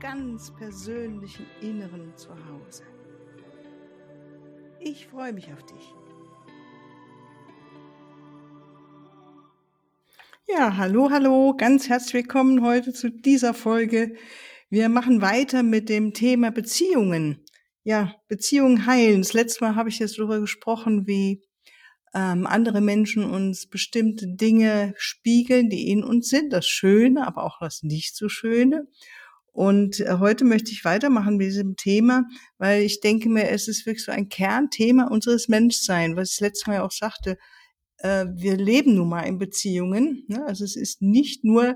ganz persönlichen Inneren zu Hause. Ich freue mich auf dich. Ja, hallo, hallo, ganz herzlich willkommen heute zu dieser Folge. Wir machen weiter mit dem Thema Beziehungen. Ja, Beziehungen heilen. Das letzte Mal habe ich jetzt darüber gesprochen, wie ähm, andere Menschen uns bestimmte Dinge spiegeln, die in uns sind, das Schöne, aber auch das nicht so Schöne. Und äh, heute möchte ich weitermachen mit diesem Thema, weil ich denke mir, es ist wirklich so ein Kernthema unseres Menschseins, was ich letztes Mal ja auch sagte. Äh, wir leben nun mal in Beziehungen. Ne? Also es ist nicht nur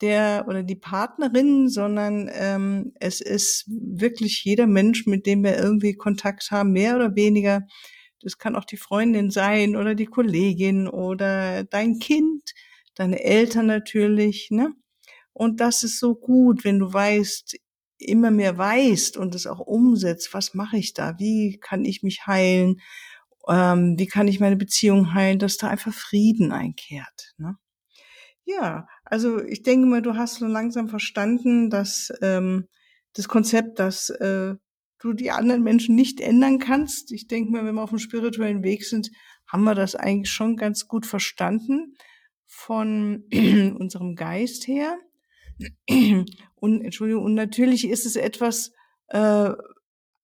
der oder die Partnerin, sondern ähm, es ist wirklich jeder Mensch, mit dem wir irgendwie Kontakt haben, mehr oder weniger das kann auch die Freundin sein oder die Kollegin oder dein Kind, deine Eltern natürlich, ne? Und das ist so gut, wenn du weißt, immer mehr weißt und es auch umsetzt, was mache ich da? Wie kann ich mich heilen? Ähm, wie kann ich meine Beziehung heilen, dass da einfach Frieden einkehrt? Ne? Ja, also ich denke mal, du hast so langsam verstanden, dass ähm, das Konzept, dass äh, du die anderen Menschen nicht ändern kannst. Ich denke mal, wenn wir auf dem spirituellen Weg sind, haben wir das eigentlich schon ganz gut verstanden von unserem Geist her. Und Entschuldigung, und natürlich ist es etwas, äh,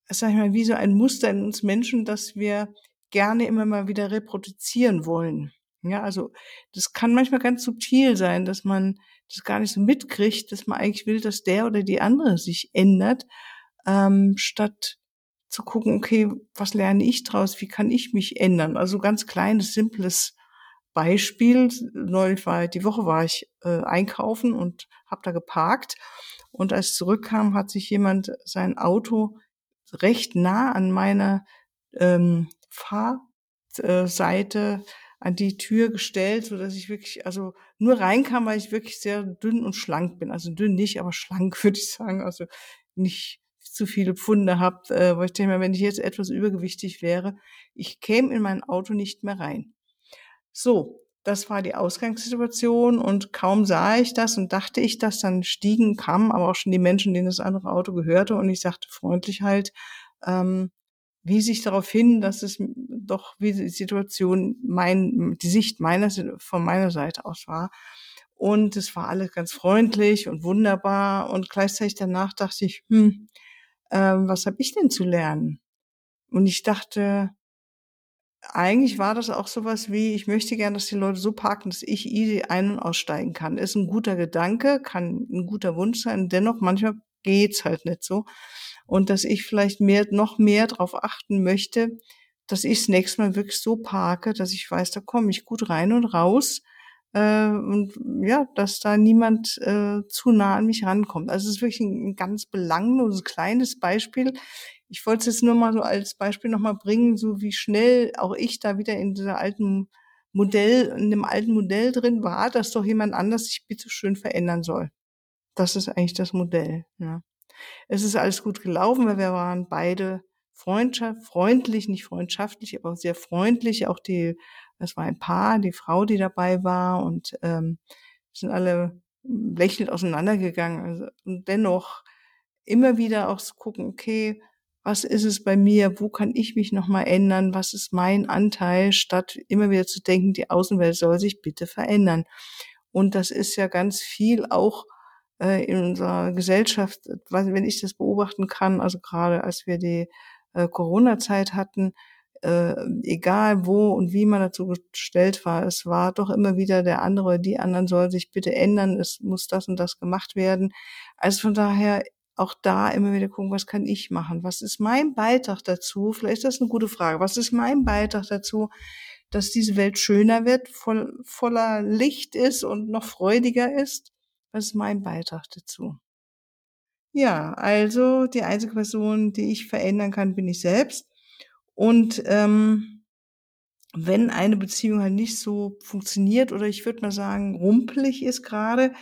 sag ich mal, wie so ein Muster in uns Menschen, dass wir gerne immer mal wieder reproduzieren wollen. Ja, also das kann manchmal ganz subtil sein, dass man das gar nicht so mitkriegt, dass man eigentlich will, dass der oder die andere sich ändert ähm, statt zu gucken, okay, was lerne ich draus, wie kann ich mich ändern? Also ganz kleines, simples Beispiel. Neulich war die Woche war ich äh, einkaufen und habe da geparkt und als ich zurückkam, hat sich jemand sein Auto recht nah an meiner ähm, Fahrseite an die Tür gestellt, so dass ich wirklich, also nur reinkam, weil ich wirklich sehr dünn und schlank bin. Also dünn nicht, aber schlank würde ich sagen. Also nicht zu viele Pfunde habe, äh, wo ich denke mir, wenn ich jetzt etwas übergewichtig wäre, ich käme in mein Auto nicht mehr rein. So, das war die Ausgangssituation und kaum sah ich das und dachte ich das, dann stiegen, kamen aber auch schon die Menschen, denen das andere Auto gehörte und ich sagte freundlich halt, ähm, wie sich darauf hin, dass es doch wie die Situation mein, die Sicht meiner, von meiner Seite aus war. Und es war alles ganz freundlich und wunderbar und gleichzeitig danach dachte ich, hm, ähm, was habe ich denn zu lernen? Und ich dachte, eigentlich war das auch sowas wie, ich möchte gern, dass die Leute so parken, dass ich easy ein- und aussteigen kann. Ist ein guter Gedanke, kann ein guter Wunsch sein, dennoch manchmal geht's halt nicht so. Und dass ich vielleicht mehr, noch mehr darauf achten möchte, dass ich das nächste Mal wirklich so parke, dass ich weiß, da komme ich gut rein und raus äh, und ja, dass da niemand äh, zu nah an mich rankommt. Also es ist wirklich ein, ein ganz belangloses kleines Beispiel. Ich wollte es jetzt nur mal so als Beispiel nochmal bringen, so wie schnell auch ich da wieder in dieser alten Modell, in dem alten Modell drin war, dass doch jemand anders sich bitte schön verändern soll. Das ist eigentlich das Modell. Ja. Es ist alles gut gelaufen, weil wir waren beide freundschaft, freundlich, nicht freundschaftlich, aber sehr freundlich. Auch die es war ein Paar, die Frau, die dabei war und ähm, sind alle lächelnd auseinandergegangen. Also, und dennoch immer wieder auch zu gucken, okay, was ist es bei mir, wo kann ich mich nochmal ändern, was ist mein Anteil, statt immer wieder zu denken, die Außenwelt soll sich bitte verändern. Und das ist ja ganz viel auch äh, in unserer Gesellschaft, wenn ich das beobachten kann, also gerade als wir die äh, Corona-Zeit hatten, äh, egal wo und wie man dazu gestellt war, es war doch immer wieder der andere die anderen soll sich bitte ändern, es muss das und das gemacht werden. Also von daher auch da immer wieder gucken, was kann ich machen? Was ist mein Beitrag dazu? Vielleicht ist das eine gute Frage. Was ist mein Beitrag dazu, dass diese Welt schöner wird, voll, voller Licht ist und noch freudiger ist? Was ist mein Beitrag dazu? Ja, also die einzige Person, die ich verändern kann, bin ich selbst. Und ähm, wenn eine Beziehung halt nicht so funktioniert oder ich würde mal sagen rumpelig ist gerade,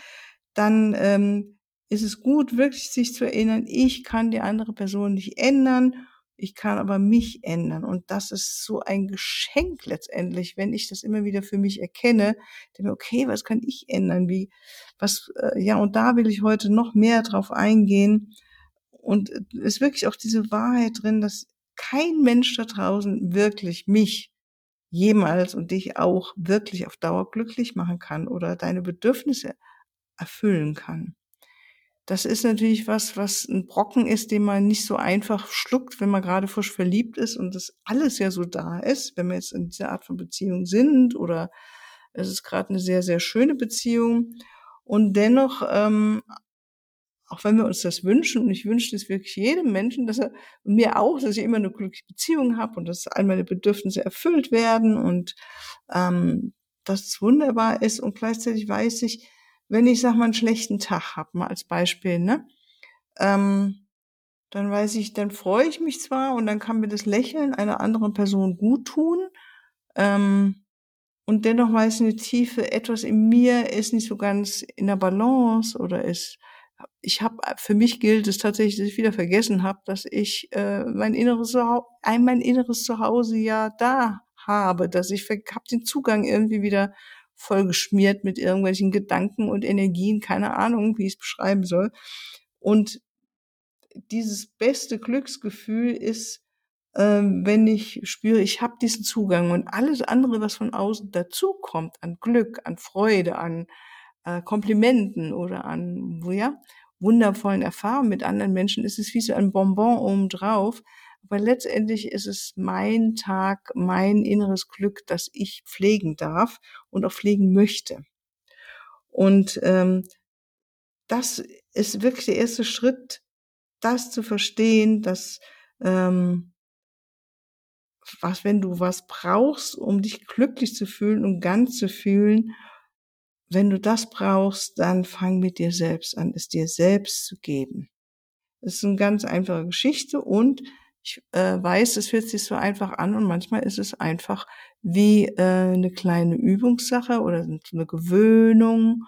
dann ähm, ist es gut, wirklich sich zu erinnern, ich kann die andere Person nicht ändern, ich kann aber mich ändern. Und das ist so ein Geschenk letztendlich, wenn ich das immer wieder für mich erkenne, denke, okay, was kann ich ändern? Wie, was, äh, ja, und da will ich heute noch mehr drauf eingehen. Und es ist wirklich auch diese Wahrheit drin, dass kein Mensch da draußen wirklich mich jemals und dich auch wirklich auf Dauer glücklich machen kann oder deine Bedürfnisse erfüllen kann. Das ist natürlich was, was ein Brocken ist, den man nicht so einfach schluckt, wenn man gerade frisch verliebt ist und das alles ja so da ist, wenn wir jetzt in dieser Art von Beziehung sind oder es ist gerade eine sehr, sehr schöne Beziehung. Und dennoch ähm, auch wenn wir uns das wünschen, und ich wünsche es wirklich jedem Menschen, dass er mir auch, dass ich immer eine glückliche Beziehung habe und dass all meine Bedürfnisse erfüllt werden und ähm, dass es wunderbar ist. Und gleichzeitig weiß ich, wenn ich sag mal einen schlechten Tag habe, mal als Beispiel, ne, ähm, dann weiß ich, dann freue ich mich zwar und dann kann mir das Lächeln einer anderen Person gut tun, ähm, und dennoch weiß eine Tiefe, etwas in mir ist nicht so ganz in der Balance oder ist ich habe für mich gilt es tatsächlich, dass ich wieder vergessen habe, dass ich äh, mein inneres Zuhause, ein mein inneres Zuhause ja da habe, dass ich habe den Zugang irgendwie wieder voll geschmiert mit irgendwelchen Gedanken und Energien, keine Ahnung, wie ich es beschreiben soll. Und dieses beste Glücksgefühl ist, ähm, wenn ich spüre, ich habe diesen Zugang und alles andere, was von außen dazukommt, an Glück, an Freude, an äh, Komplimenten oder an ja, wundervollen Erfahrungen mit anderen Menschen, ist es wie so ein Bonbon obendrauf. Aber letztendlich ist es mein Tag, mein inneres Glück, das ich pflegen darf und auch pflegen möchte. Und ähm, das ist wirklich der erste Schritt, das zu verstehen, dass ähm, was, wenn du was brauchst, um dich glücklich zu fühlen und ganz zu fühlen wenn du das brauchst, dann fang mit dir selbst an, es dir selbst zu geben. Das ist eine ganz einfache Geschichte und ich äh, weiß, es hört sich so einfach an und manchmal ist es einfach wie äh, eine kleine Übungssache oder eine Gewöhnung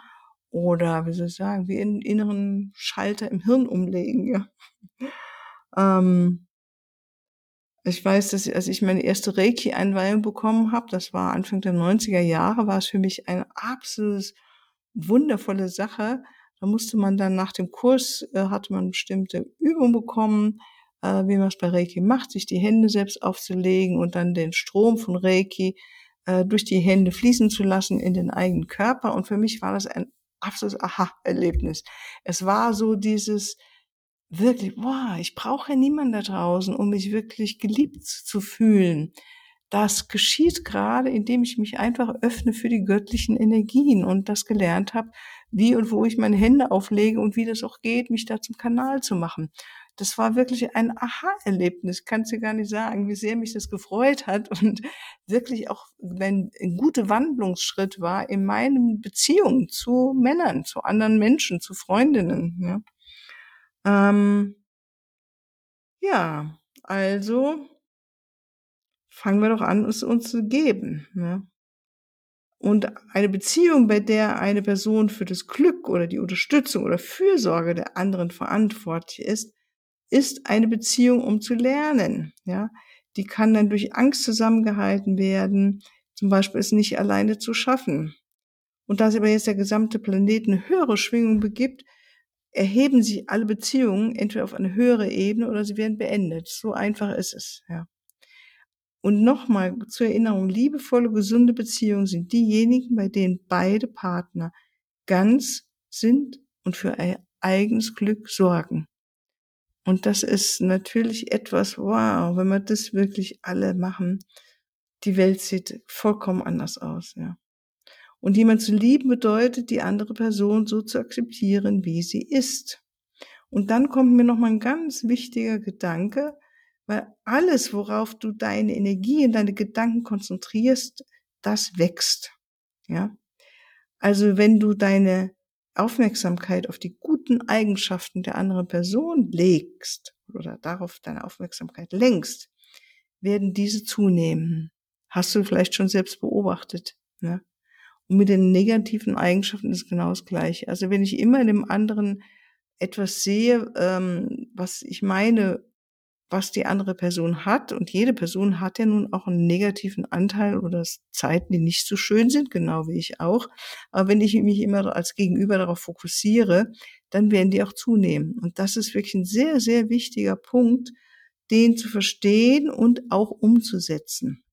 oder wie soll ich sagen, wie einen inneren Schalter im Hirn umlegen. Ja. Ähm, ich weiß, dass ich, als ich meine erste Reiki-Einweihung bekommen habe, das war Anfang der 90er Jahre, war es für mich eine absolut wundervolle Sache. Da musste man dann nach dem Kurs, äh, hatte man bestimmte Übungen bekommen, äh, wie man es bei Reiki macht, sich die Hände selbst aufzulegen und dann den Strom von Reiki äh, durch die Hände fließen zu lassen in den eigenen Körper. Und für mich war das ein absolutes Aha-Erlebnis. Es war so dieses, wirklich, boah, ich brauche niemanden da draußen, um mich wirklich geliebt zu fühlen. Das geschieht gerade, indem ich mich einfach öffne für die göttlichen Energien und das gelernt habe, wie und wo ich meine Hände auflege und wie das auch geht, mich da zum Kanal zu machen. Das war wirklich ein Aha-Erlebnis, kannst du gar nicht sagen, wie sehr mich das gefreut hat und wirklich auch wenn ein guter Wandlungsschritt war in meinen Beziehungen zu Männern, zu anderen Menschen, zu Freundinnen. Ja. Ähm, ja, also fangen wir doch an, es uns zu geben. Ne? Und eine Beziehung, bei der eine Person für das Glück oder die Unterstützung oder Fürsorge der anderen verantwortlich ist, ist eine Beziehung, um zu lernen. Ja, die kann dann durch Angst zusammengehalten werden. Zum Beispiel ist nicht alleine zu schaffen. Und da sich aber jetzt der gesamte Planet eine höhere Schwingung begibt, erheben sich alle Beziehungen entweder auf eine höhere Ebene oder sie werden beendet. So einfach ist es, ja. Und nochmal zur Erinnerung, liebevolle, gesunde Beziehungen sind diejenigen, bei denen beide Partner ganz sind und für ihr eigenes Glück sorgen. Und das ist natürlich etwas, wow, wenn wir das wirklich alle machen, die Welt sieht vollkommen anders aus, ja. Und jemand zu lieben bedeutet, die andere Person so zu akzeptieren, wie sie ist. Und dann kommt mir noch mal ein ganz wichtiger Gedanke, weil alles, worauf du deine Energie und deine Gedanken konzentrierst, das wächst. Ja. Also wenn du deine Aufmerksamkeit auf die guten guten Eigenschaften der anderen Person legst oder darauf deine Aufmerksamkeit lenkst, werden diese zunehmen. Hast du vielleicht schon selbst beobachtet. Ne? Und mit den negativen Eigenschaften ist genau das Gleiche. Also wenn ich immer in dem anderen etwas sehe, ähm, was ich meine, was die andere Person hat, und jede Person hat ja nun auch einen negativen Anteil oder Zeiten, die nicht so schön sind, genau wie ich auch. Aber wenn ich mich immer als Gegenüber darauf fokussiere, dann werden die auch zunehmen. Und das ist wirklich ein sehr, sehr wichtiger Punkt, den zu verstehen und auch umzusetzen.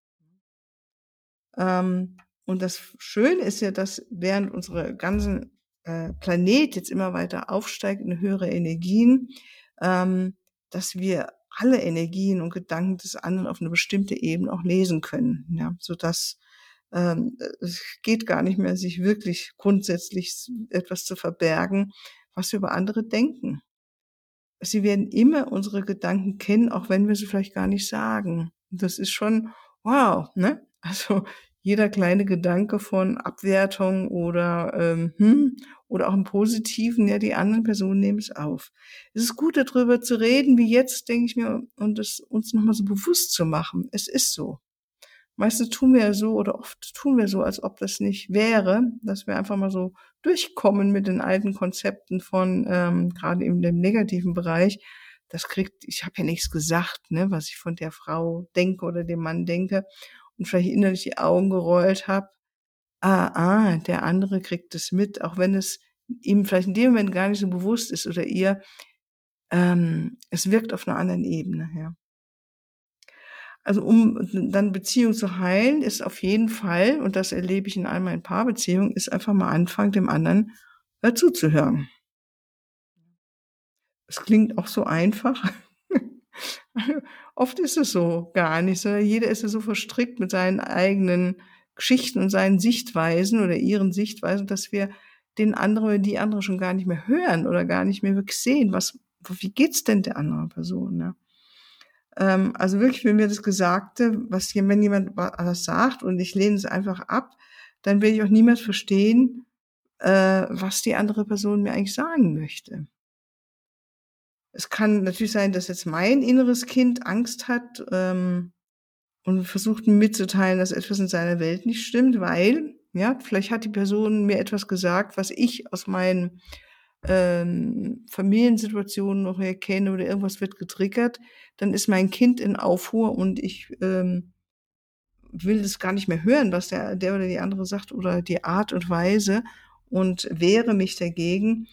Ähm, und das Schöne ist ja, dass während unsere ganzen äh, Planet jetzt immer weiter aufsteigt in höhere Energien, ähm, dass wir alle Energien und Gedanken des anderen auf eine bestimmte Ebene auch lesen können, ja, so dass ähm, es geht gar nicht mehr, sich wirklich grundsätzlich etwas zu verbergen, was wir über andere denken. Sie werden immer unsere Gedanken kennen, auch wenn wir sie vielleicht gar nicht sagen. Das ist schon wow, ne? Also jeder kleine Gedanke von Abwertung oder ähm, hm, oder auch im Positiven, ja, die anderen Personen nehmen es auf. Es ist gut, darüber zu reden, wie jetzt, denke ich mir, und es uns nochmal so bewusst zu machen. Es ist so. Meistens tun wir so oder oft tun wir so, als ob das nicht wäre, dass wir einfach mal so durchkommen mit den alten Konzepten von ähm, gerade in dem negativen Bereich. Das kriegt, ich habe ja nichts gesagt, ne, was ich von der Frau denke oder dem Mann denke und vielleicht innerlich die Augen gerollt habe. Ah, ah, der andere kriegt es mit, auch wenn es ihm vielleicht in dem Moment gar nicht so bewusst ist oder ihr. Ähm, es wirkt auf einer anderen Ebene, ja. Also um dann Beziehung zu heilen, ist auf jeden Fall, und das erlebe ich in all meinen Paarbeziehungen, ist einfach mal anfangen, dem anderen äh, zuzuhören. Es klingt auch so einfach. Oft ist es so gar nicht, sondern jeder ist ja so verstrickt mit seinen eigenen Geschichten und seinen Sichtweisen oder ihren Sichtweisen, dass wir den anderen oder die andere schon gar nicht mehr hören oder gar nicht mehr wirklich sehen, was, wie geht's denn der anderen Person, ne? Ähm, also wirklich, wenn mir das Gesagte, was hier, wenn jemand was sagt und ich lehne es einfach ab, dann werde ich auch niemals verstehen, äh, was die andere Person mir eigentlich sagen möchte. Es kann natürlich sein, dass jetzt mein inneres Kind Angst hat ähm, und versucht mitzuteilen, dass etwas in seiner Welt nicht stimmt, weil, ja, vielleicht hat die Person mir etwas gesagt, was ich aus meinen ähm, Familiensituationen noch erkenne oder irgendwas wird getriggert, dann ist mein Kind in Aufruhr und ich ähm, will das gar nicht mehr hören, was der, der oder die andere sagt oder die Art und Weise und wehre mich dagegen.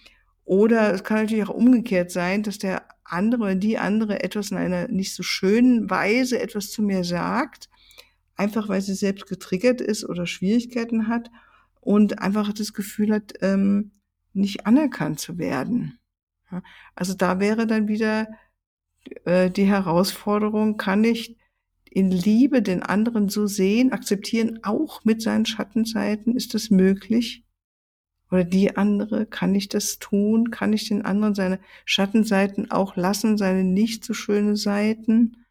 Oder es kann natürlich auch umgekehrt sein, dass der andere oder die andere etwas in einer nicht so schönen Weise etwas zu mir sagt, einfach weil sie selbst getriggert ist oder Schwierigkeiten hat und einfach das Gefühl hat, ähm, nicht anerkannt zu werden. Also da wäre dann wieder äh, die Herausforderung, kann ich in Liebe den anderen so sehen, akzeptieren, auch mit seinen Schattenseiten, ist das möglich? Oder die andere, kann ich das tun? Kann ich den anderen seine Schattenseiten auch lassen, seine nicht so schöne Seiten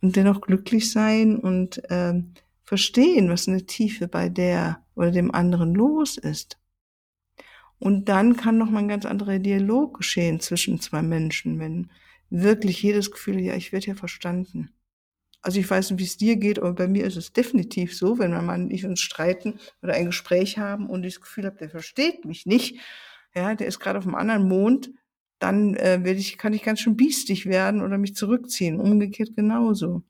und dennoch glücklich sein und äh, verstehen, was eine Tiefe bei der oder dem anderen los ist? Und dann kann noch mal ein ganz anderer Dialog geschehen zwischen zwei Menschen, wenn wirklich jedes Gefühl, ja, ich werde ja verstanden. Also ich weiß nicht, wie es dir geht, aber bei mir ist es definitiv so, wenn mein Mann und ich uns streiten oder ein Gespräch haben und ich das Gefühl habe, der versteht mich nicht, ja, der ist gerade auf einem anderen Mond, dann äh, werde ich, kann ich ganz schön biestig werden oder mich zurückziehen. Umgekehrt genauso.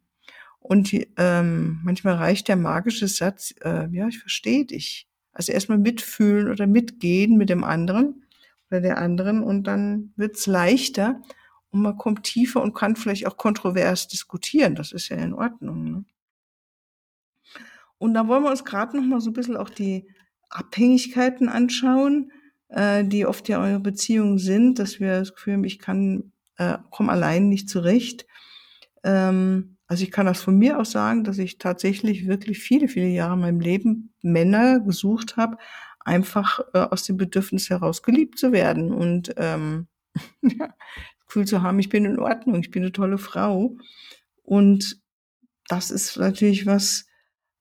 Und ähm, manchmal reicht der magische Satz, äh, ja, ich verstehe dich. Also erstmal mitfühlen oder mitgehen mit dem anderen oder der anderen und dann wird's leichter und man kommt tiefer und kann vielleicht auch kontrovers diskutieren. Das ist ja in Ordnung. Ne? Und da wollen wir uns gerade noch mal so ein bisschen auch die Abhängigkeiten anschauen, äh, die oft ja eure Beziehungen sind, dass wir das Gefühl haben, ich kann, äh, komme allein nicht zurecht. Ähm, also ich kann das von mir aus sagen, dass ich tatsächlich wirklich viele, viele Jahre in meinem Leben Männer gesucht habe, einfach äh, aus dem Bedürfnis heraus geliebt zu werden und ähm, ja, Gefühl zu haben, ich bin in Ordnung, ich bin eine tolle Frau. Und das ist natürlich was,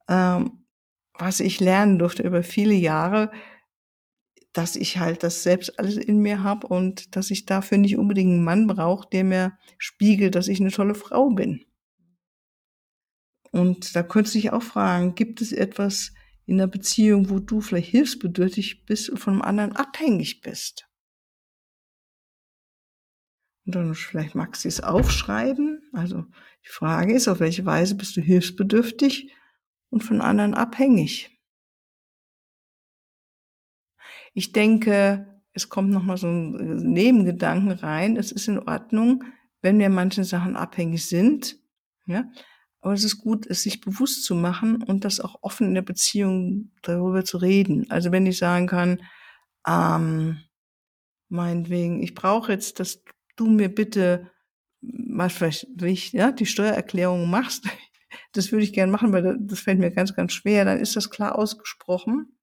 ähm, was ich lernen durfte über viele Jahre, dass ich halt das selbst alles in mir habe und dass ich dafür nicht unbedingt einen Mann brauche, der mir spiegelt, dass ich eine tolle Frau bin. Und da könntest du dich auch fragen, gibt es etwas in der Beziehung, wo du vielleicht hilfsbedürftig bist und von einem anderen abhängig bist? Und dann vielleicht magst du es aufschreiben. Also die Frage ist, auf welche Weise bist du hilfsbedürftig und von anderen abhängig? Ich denke, es kommt nochmal so ein Nebengedanken rein. Es ist in Ordnung, wenn wir manchen Sachen abhängig sind. Ja? Aber es ist gut, es sich bewusst zu machen und das auch offen in der Beziehung darüber zu reden. Also wenn ich sagen kann, ähm, meinetwegen, ich brauche jetzt, dass du mir bitte, was vielleicht, ich, ja, die Steuererklärung machst, das würde ich gerne machen, weil das fällt mir ganz, ganz schwer, dann ist das klar ausgesprochen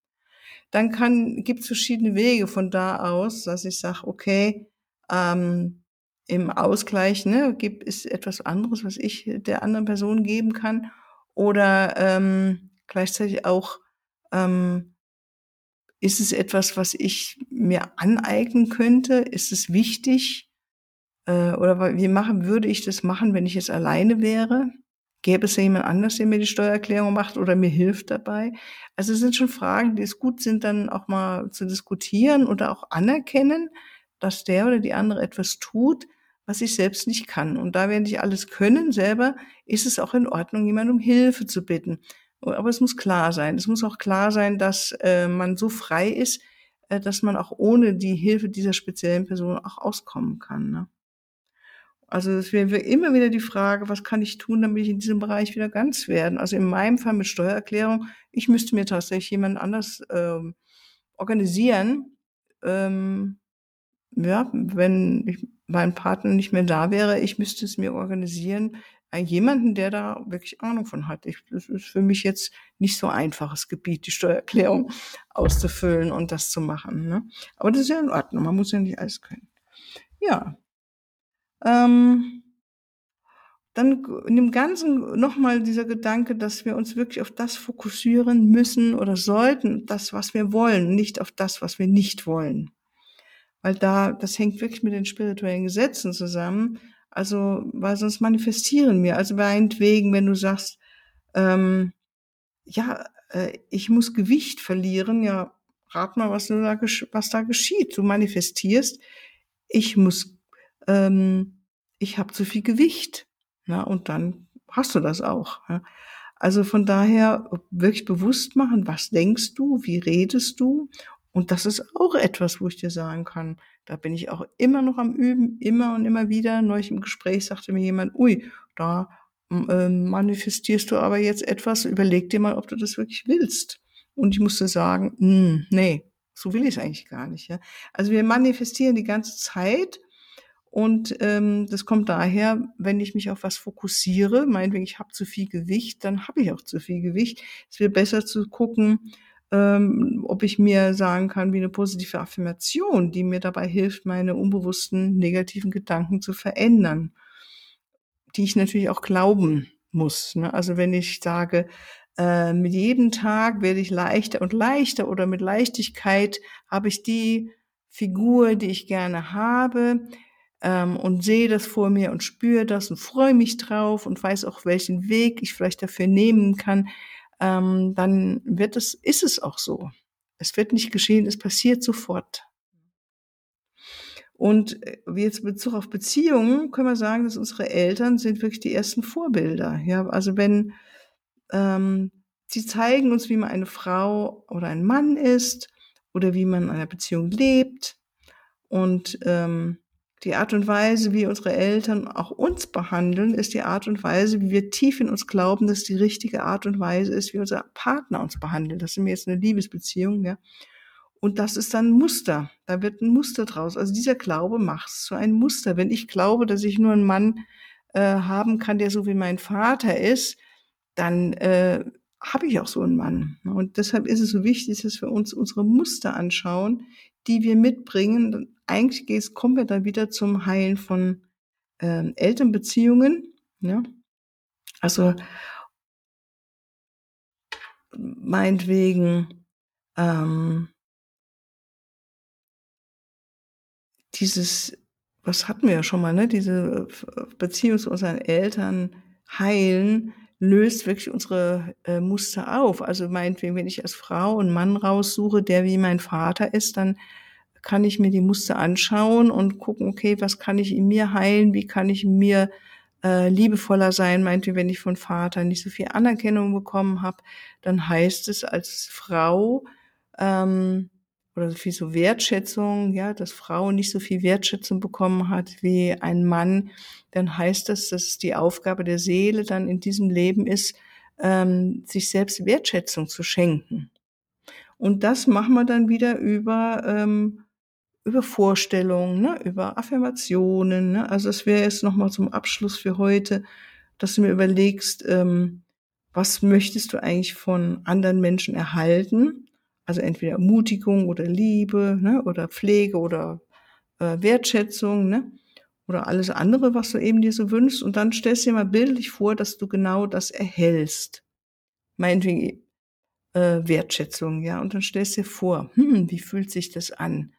dann kann gibt es verschiedene Wege von da aus, dass ich sage, okay, ähm, im Ausgleich ne, gibt es etwas anderes, was ich der anderen Person geben kann, oder ähm, gleichzeitig auch ähm, ist es etwas, was ich mir aneignen könnte? Ist es wichtig? Äh, oder wie machen würde ich das machen, wenn ich jetzt alleine wäre? Gäbe es ja jemand anders, der mir die Steuererklärung macht oder mir hilft dabei? Also es sind schon Fragen, die es gut sind, dann auch mal zu diskutieren oder auch anerkennen, dass der oder die andere etwas tut, was ich selbst nicht kann. Und da wir nicht alles können selber, ist es auch in Ordnung, jemand um Hilfe zu bitten. Aber es muss klar sein. Es muss auch klar sein, dass äh, man so frei ist, äh, dass man auch ohne die Hilfe dieser speziellen Person auch auskommen kann. Ne? Also es wäre immer wieder die Frage, was kann ich tun, damit ich in diesem Bereich wieder ganz werden? Also in meinem Fall mit Steuererklärung, ich müsste mir tatsächlich jemand anders ähm, organisieren. Ähm, ja, wenn ich, mein Partner nicht mehr da wäre, ich müsste es mir organisieren. Äh, jemanden, der da wirklich Ahnung von hat. Ich, das ist für mich jetzt nicht so einfaches Gebiet, die Steuererklärung auszufüllen und das zu machen. Ne? Aber das ist ja in Ordnung. Man muss ja nicht alles können. Ja, ähm, dann in dem Ganzen nochmal dieser Gedanke, dass wir uns wirklich auf das fokussieren müssen oder sollten, das, was wir wollen, nicht auf das, was wir nicht wollen. Weil da, das hängt wirklich mit den spirituellen Gesetzen zusammen. Also, weil sonst manifestieren wir. Also meinetwegen, wenn du sagst, ähm, ja, äh, ich muss Gewicht verlieren, ja, rat mal, was, da, was da geschieht. Du manifestierst, ich muss ähm, ich habe zu viel Gewicht. Na, und dann hast du das auch. Ja. Also von daher wirklich bewusst machen, was denkst du, wie redest du? Und das ist auch etwas, wo ich dir sagen kann, da bin ich auch immer noch am Üben, immer und immer wieder. Neulich im Gespräch sagte mir jemand, ui, da äh, manifestierst du aber jetzt etwas, überleg dir mal, ob du das wirklich willst. Und ich musste sagen, mh, hm, nee, so will ich es eigentlich gar nicht. Ja? Also wir manifestieren die ganze Zeit und ähm, das kommt daher, wenn ich mich auf was fokussiere, meinetwegen, ich habe zu viel Gewicht, dann habe ich auch zu viel Gewicht. Es wäre besser zu gucken, ähm, ob ich mir sagen kann, wie eine positive Affirmation, die mir dabei hilft, meine unbewussten negativen Gedanken zu verändern, die ich natürlich auch glauben muss. Ne? Also wenn ich sage, äh, mit jedem Tag werde ich leichter und leichter oder mit Leichtigkeit habe ich die Figur, die ich gerne habe, ähm, und sehe das vor mir und spüre das und freue mich drauf und weiß auch, welchen Weg ich vielleicht dafür nehmen kann, ähm, dann wird es, ist es auch so. Es wird nicht geschehen, es passiert sofort. Und äh, jetzt in Bezug auf Beziehungen können wir sagen, dass unsere Eltern sind wirklich die ersten Vorbilder. Ja, also wenn ähm, sie zeigen uns, wie man eine Frau oder ein Mann ist oder wie man in einer Beziehung lebt und ähm, die Art und Weise, wie unsere Eltern auch uns behandeln, ist die Art und Weise, wie wir tief in uns glauben, dass die richtige Art und Weise ist, wie unser Partner uns behandelt. Das mir jetzt eine Liebesbeziehung, ja. Und das ist dann ein Muster. Da wird ein Muster draus. Also dieser Glaube macht es zu einem Muster. Wenn ich glaube, dass ich nur einen Mann äh, haben kann, der so wie mein Vater ist, dann äh, habe ich auch so einen Mann. Und deshalb ist es so wichtig, dass wir uns unsere Muster anschauen, die wir mitbringen. Eigentlich geht's, kommen wir dann wieder zum Heilen von ähm, Elternbeziehungen. Ja? Also meinetwegen, ähm, dieses, was hatten wir ja schon mal, ne? Diese Beziehung zu unseren Eltern heilen, löst wirklich unsere äh, Muster auf. Also meinetwegen, wenn ich als Frau einen Mann raussuche, der wie mein Vater ist, dann kann ich mir die Muster anschauen und gucken, okay, was kann ich in mir heilen, wie kann ich in mir äh, liebevoller sein, meinte, wenn ich von Vater nicht so viel Anerkennung bekommen habe, dann heißt es als Frau ähm, oder so viel so Wertschätzung, ja, dass Frau nicht so viel Wertschätzung bekommen hat wie ein Mann, dann heißt das, dass die Aufgabe der Seele dann in diesem Leben ist, ähm, sich selbst Wertschätzung zu schenken. Und das machen wir dann wieder über ähm, über Vorstellungen, ne, über Affirmationen. Ne? Also es wäre jetzt nochmal zum Abschluss für heute, dass du mir überlegst, ähm, was möchtest du eigentlich von anderen Menschen erhalten? Also entweder Ermutigung oder Liebe ne, oder Pflege oder äh, Wertschätzung ne, oder alles andere, was du eben dir so wünschst. Und dann stellst du dir mal bildlich vor, dass du genau das erhältst. Meinetwegen äh, Wertschätzung, ja. Und dann stellst du dir vor, hm, wie fühlt sich das an?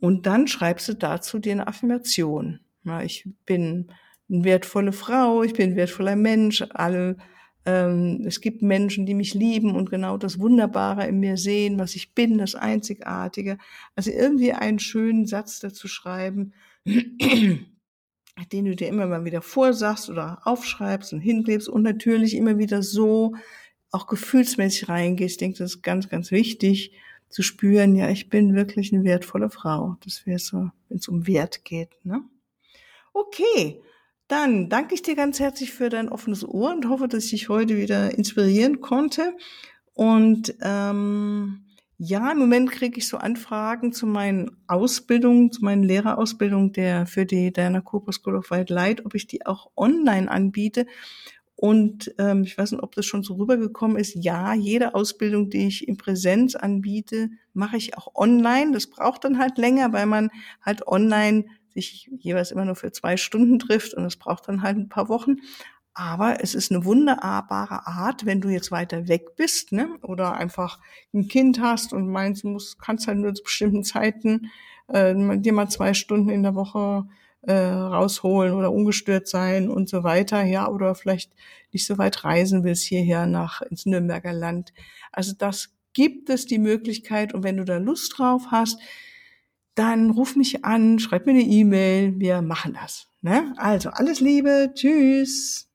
Und dann schreibst du dazu dir eine Affirmation. Na, ich bin eine wertvolle Frau, ich bin ein wertvoller Mensch, alle, es gibt Menschen, die mich lieben und genau das Wunderbare in mir sehen, was ich bin, das Einzigartige. Also irgendwie einen schönen Satz dazu schreiben, den du dir immer mal wieder vorsagst oder aufschreibst und hinklebst und natürlich immer wieder so auch gefühlsmäßig reingehst. Ich denke, das ist ganz, ganz wichtig zu spüren, ja, ich bin wirklich eine wertvolle Frau. Das wäre so, wenn es um Wert geht. Ne? Okay, dann danke ich dir ganz herzlich für dein offenes Ohr und hoffe, dass ich dich heute wieder inspirieren konnte. Und ähm, ja, im Moment kriege ich so Anfragen zu meinen Ausbildungen, zu meinen Lehrerausbildungen der für die Diana Cooper School of White Light, ob ich die auch online anbiete. Und ähm, ich weiß nicht, ob das schon so rübergekommen ist. Ja, jede Ausbildung, die ich in Präsenz anbiete, mache ich auch online. Das braucht dann halt länger, weil man halt online sich jeweils immer nur für zwei Stunden trifft und das braucht dann halt ein paar Wochen. Aber es ist eine wunderbare Art, wenn du jetzt weiter weg bist, ne? Oder einfach ein Kind hast und meinst, du musst, kannst halt nur zu bestimmten Zeiten äh, dir mal zwei Stunden in der Woche äh, rausholen oder ungestört sein und so weiter, ja, oder vielleicht nicht so weit reisen willst hierher nach ins Nürnberger Land. Also das gibt es die Möglichkeit und wenn du da Lust drauf hast, dann ruf mich an, schreib mir eine E-Mail, wir machen das. Ne? Also alles Liebe, tschüss.